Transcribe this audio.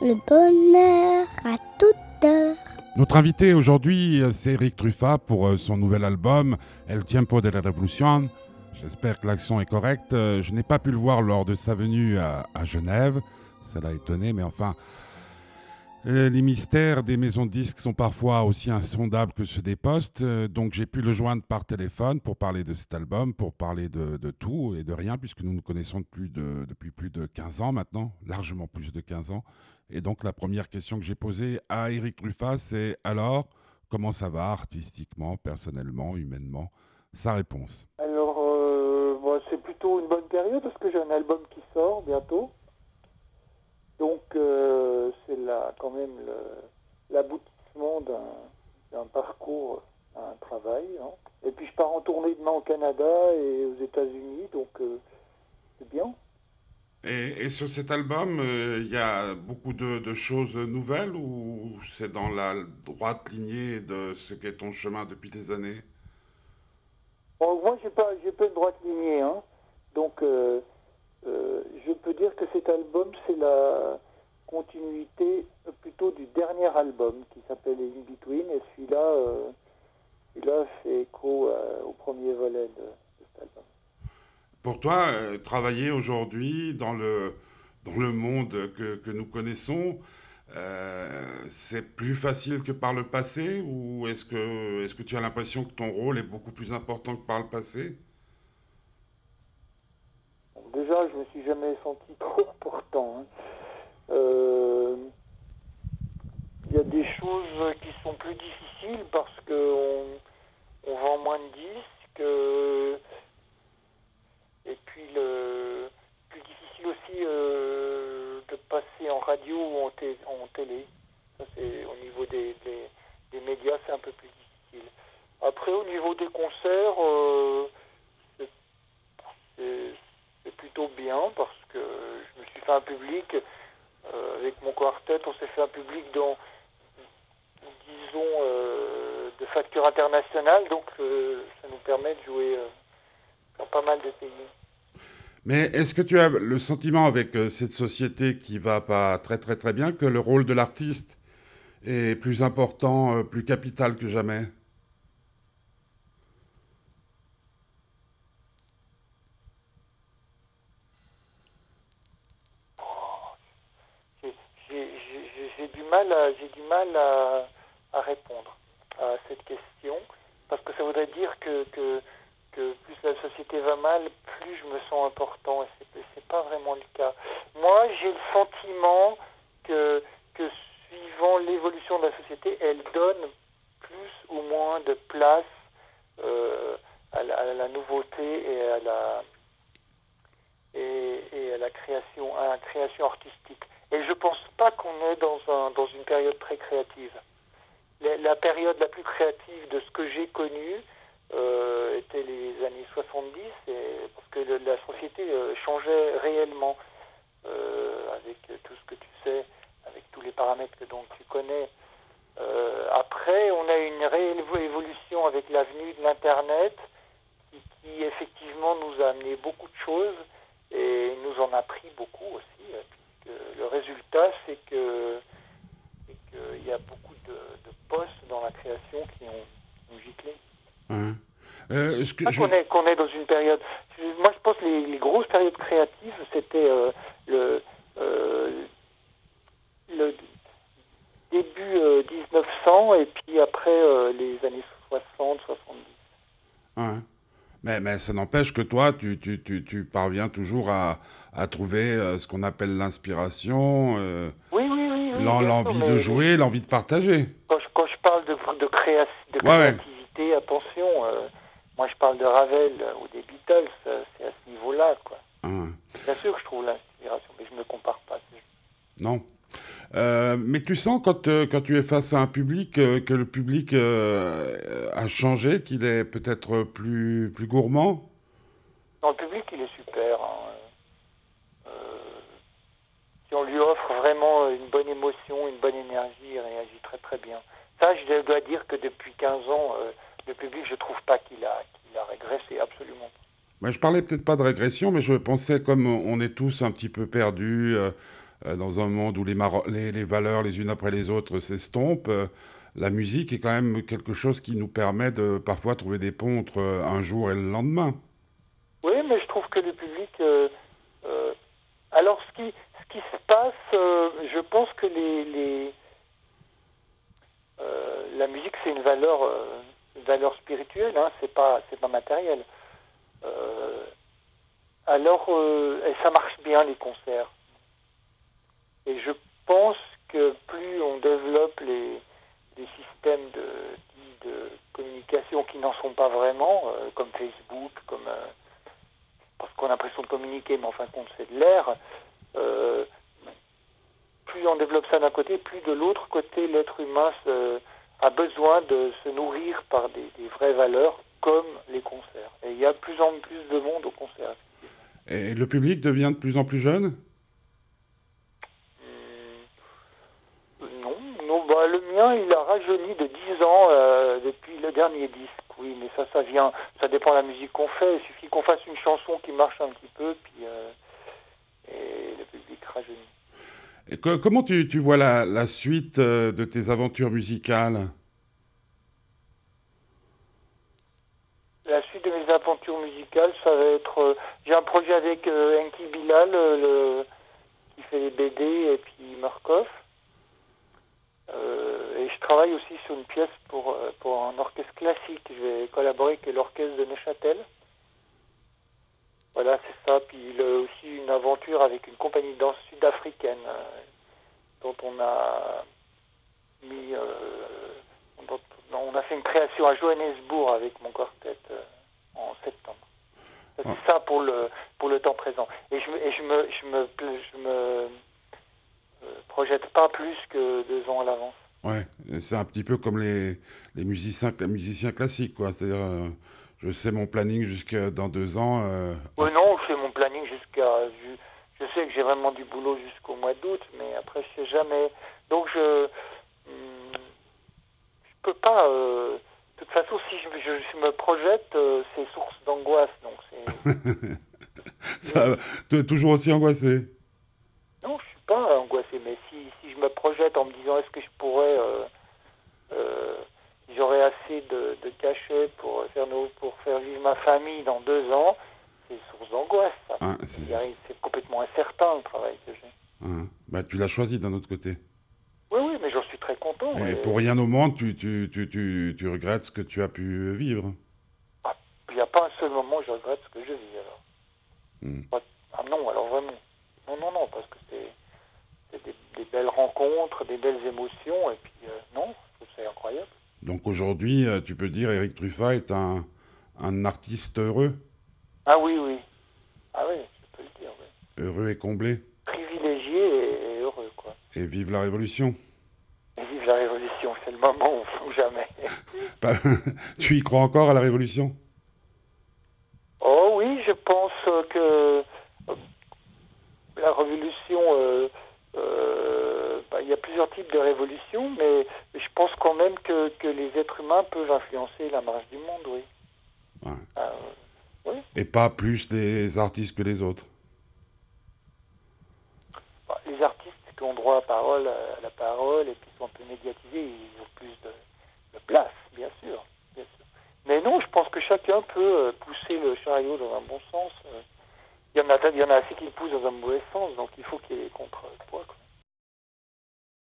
le bonheur à toute heure. Notre invité aujourd'hui, c'est Eric Truffat pour euh, son nouvel album El Tiempo de la Revolución. J'espère que l'accent est correct. Euh, Je n'ai pas pu le voir lors de sa venue à, Genève. Ça l'a étonné, mais enfin, les mystères des maisons de disques sont parfois aussi insondables que ceux des postes. Euh, Donc j'ai pu le joindre par téléphone pour parler de cet album, pour parler de, tout et de rien, puisque nous nous connaissons depuis, de- depuis plus de 15 ans maintenant, largement plus de 15 ans. Et donc la première question que j'ai posée à Eric Truffat, c'est alors, comment ça va artistiquement, personnellement, humainement? Sa réponse. Alors, euh, bon, c'est plutôt une bonne période parce que j'ai un album qui sort bientôt. Donc, euh, quand même l'aboutissement d'un parcours, un travail. hein. Et puis, je pars en tournée demain au Canada et aux États-Unis, donc euh, c'est bien. Et, et sur cet album, euh, il y a beaucoup de, de choses nouvelles ou c'est dans la droite lignée de ce qu'est ton chemin depuis des années? Bon, moi, j'ai pas, j'ai pas une droite lignée, hein. Donc, euh, je peux dire que cet album, c'est la continuité euh, plutôt du dernier album qui s'appelle In Between, et celui-là, euh, celui-là fait écho euh, au premier volet de, de cet album. Pour toi, euh, travailler aujourd'hui dans le, dans le monde que, que nous connaissons, c'est plus facile que par le passé ou est-ce que, est-ce que tu as l'impression que ton rôle est beaucoup plus important que par le passé? Bon, déjà, je me suis jamais senti trop important. hein. Euh, Il y a des choses qui sont plus difficiles parce qu'on on vend moins de disques. euh, et puis, le plus difficile aussi euh, de passer en radio ou en, en télé. Au niveau des, des- médias, c'est un peu plus difficile. Après, au niveau des concerts, euh, c'est- plutôt bien parce que je me suis fait un public euh, avec mon quartet, on s'est fait un public dans, disons, euh, de facture internationale, donc euh, ça nous permet de jouer euh, dans pas mal de pays. Mais est-ce que tu as le sentiment avec euh, cette société qui va pas très très très bien que le rôle de l'artiste est plus important, euh, plus capital que jamais J'ai- J'ai j'ai- j'ai du mal, j'ai du mal à, à répondre à cette question parce que ça voudrait dire que, plus la société va mal, plus je me sens important et c'est, c'est pas vraiment le cas. Moi, j'ai le sentiment que, suivant l'évolution de la société, elle donne plus ou moins de place euh, à, la, nouveauté et à la et à la création, à la création artistique. Et je pense pas qu'on est dans, un, dans une période très créative. La, la période la plus créative de ce que j'ai connu euh, était les années 70, et, parce que la société euh, changeait réellement euh, avec tout ce que tu sais, avec tous les paramètres que donc tu connais. Après, on a une réelle évolution avec l'avenue de l'Internet qui, qui effectivement nous a amené beaucoup de choses et nous en a pris beaucoup aussi. Euh, résultat, c'est que qu'il y a beaucoup de, de postes dans la création qui ont, ont giclé. Hein Euh, ce que Pas je- qu'on est, qu'on est dans une période. Moi, je pense que les, les grosses périodes créatives, c'était euh, le, euh, le début euh, 1900 et puis après euh, les années 60, 70. Ouais. Mais, mais ça n'empêche que toi, tu, tu, tu, tu parviens toujours à, à trouver euh, ce qu'on appelle l'inspiration, euh, Oui, oui, oui. oui, l'en- bien sûr, l'envie de jouer, l'envie de partager. Quand je, quand je parle de, de, créa- de Ouais, ouais. créativité, attention, euh, moi je parle de Ravel ou des Beatles, c'est à ce niveau-là, quoi. Hein. Bien sûr que je trouve l'inspiration, mais je ne me compare pas. Non. Euh, mais tu sens quand, euh, quand tu es face à un public euh, que le public a changé, qu'il est peut-être plus, plus gourmand? Non, le public, il est super. hein. Si on lui offre vraiment une bonne émotion, une bonne énergie, il réagit très très bien. Ça, je dois dire que depuis 15 ans, le public, je trouve pas qu'il a, qu'il a régressé, absolument. Moi, je parlais peut-être pas de régression, mais je pensais comme on est tous un petit peu perdus, dans un monde où les, valeurs les unes après les autres s'estompent, euh, la musique est quand même quelque chose qui nous permet de parfois trouver des ponts entre euh, un jour et le lendemain. Oui, mais je trouve que le public. euh, euh, alors, ce qui, se passe, euh, je pense que euh, la musique, c'est une valeur, euh, spirituelle, hein, c'est pas, matériel. Euh, alors, euh, ça marche bien les concerts. Et je pense que plus on développe les, les systèmes de, de communication qui n'en sont pas vraiment, euh, comme Facebook, comme euh, parce qu'on a l'impression de communiquer, mais en fin de compte c'est de l'air. euh, plus on développe ça d'un côté, plus de l'autre côté, l'être humain se- a besoin de se nourrir par des, des vraies valeurs comme les concerts. Et il y a de plus en plus de monde au concert. Et le public devient de plus en plus jeune Hum, Non, non bah, le mien, il a rajeuni de 10 ans euh, depuis le dernier disque. Oui, mais ça, ça vient, ça dépend de la musique qu'on fait. Il suffit qu'on fasse une chanson qui marche un petit peu, puis euh, et le public rajeunit. Et co- comment tu, tu vois la, la suite euh, de tes aventures musicales? La suite de mes aventures musicales, ça va être. J'ai un projet avec Enki Bilal, le, qui fait les BD, et puis Markov. Euh, et je travaille aussi sur une pièce pour, euh, pour un orchestre classique. Je vais collaborer avec l'orchestre de Neuchâtel. Voilà, c'est ça. Puis il a aussi une aventure avec une compagnie de danse sud-africaine euh, dont on a mis. euh, dont- on a fait une création à Johannesburg avec mon quartet euh, en septembre. Ça, Ah. C'est ça pour le, pour le temps présent. Et je, me- et je me, je me, je me projette pas plus que deux ans à l'avance. Ouais, c'est un petit peu comme les, les musiciens, les musiciens classiques, quoi. C'est-à-dire, euh, je sais mon planning jusque dans deux ans. euh, non, je fais mon planning jusqu'à. Je, je sais que j'ai vraiment du boulot jusqu'au mois d'août, mais après, je sais jamais. Donc, je. hum, je peux pas. euh, de toute façon, si je, je- je me projette, euh, c'est source d'angoisse. Donc, c'est. ça, toujours aussi angoissé. Pas angoissé, mais si, si je me projette en me disant est-ce que je pourrais, euh, euh, j'aurais assez de, de cachets pour faire, nos, pour faire vivre ma famille dans deux ans, c'est source d'angoisse. Hein, c'est- complètement incertain le travail que j'ai. hein. Bah, tu l'as choisi d'un autre côté. Oui, oui, mais j'en suis très content. Et et pour rien au monde, tu, tu, tu, tu, tu regrettes ce que tu as pu vivre. Il n'y a pas un seul moment où je regrette ce que je vis alors. Hmm. Ah non, alors vraiment. Non, non, non, parce que c'est des, des belles rencontres, des belles émotions, et puis euh, non, je trouve ça incroyable. Donc aujourd'hui, euh, tu peux dire Eric Truffat est un, un artiste heureux, Ah oui, oui. Ah oui, je peux le dire, oui. heureux et comblé? Privilégié et, et heureux, quoi. Et vive la révolution. Et vive la révolution, c'est le moment ou, ou jamais. Pas- tu y crois encore à la révolution? Oh oui, je pense que euh, la révolution, euh, bah, y a plusieurs types de révolutions, mais je pense quand même que, que les êtres humains peuvent influencer la marche du monde, oui. Ouais. Ah, euh, Et pas plus les artistes que les autres. bah, les artistes qui ont droit à, parole, à la parole et qui sont un peu médiatisés, ils ont plus de, de place, bien sûr, bien sûr. Mais non, je pense que chacun peut euh, pousser le chariot dans un bon sens. euh. Il y en a, il y en a assez qui le poussent dans un mauvais sens, donc il faut qu'il y ait contre,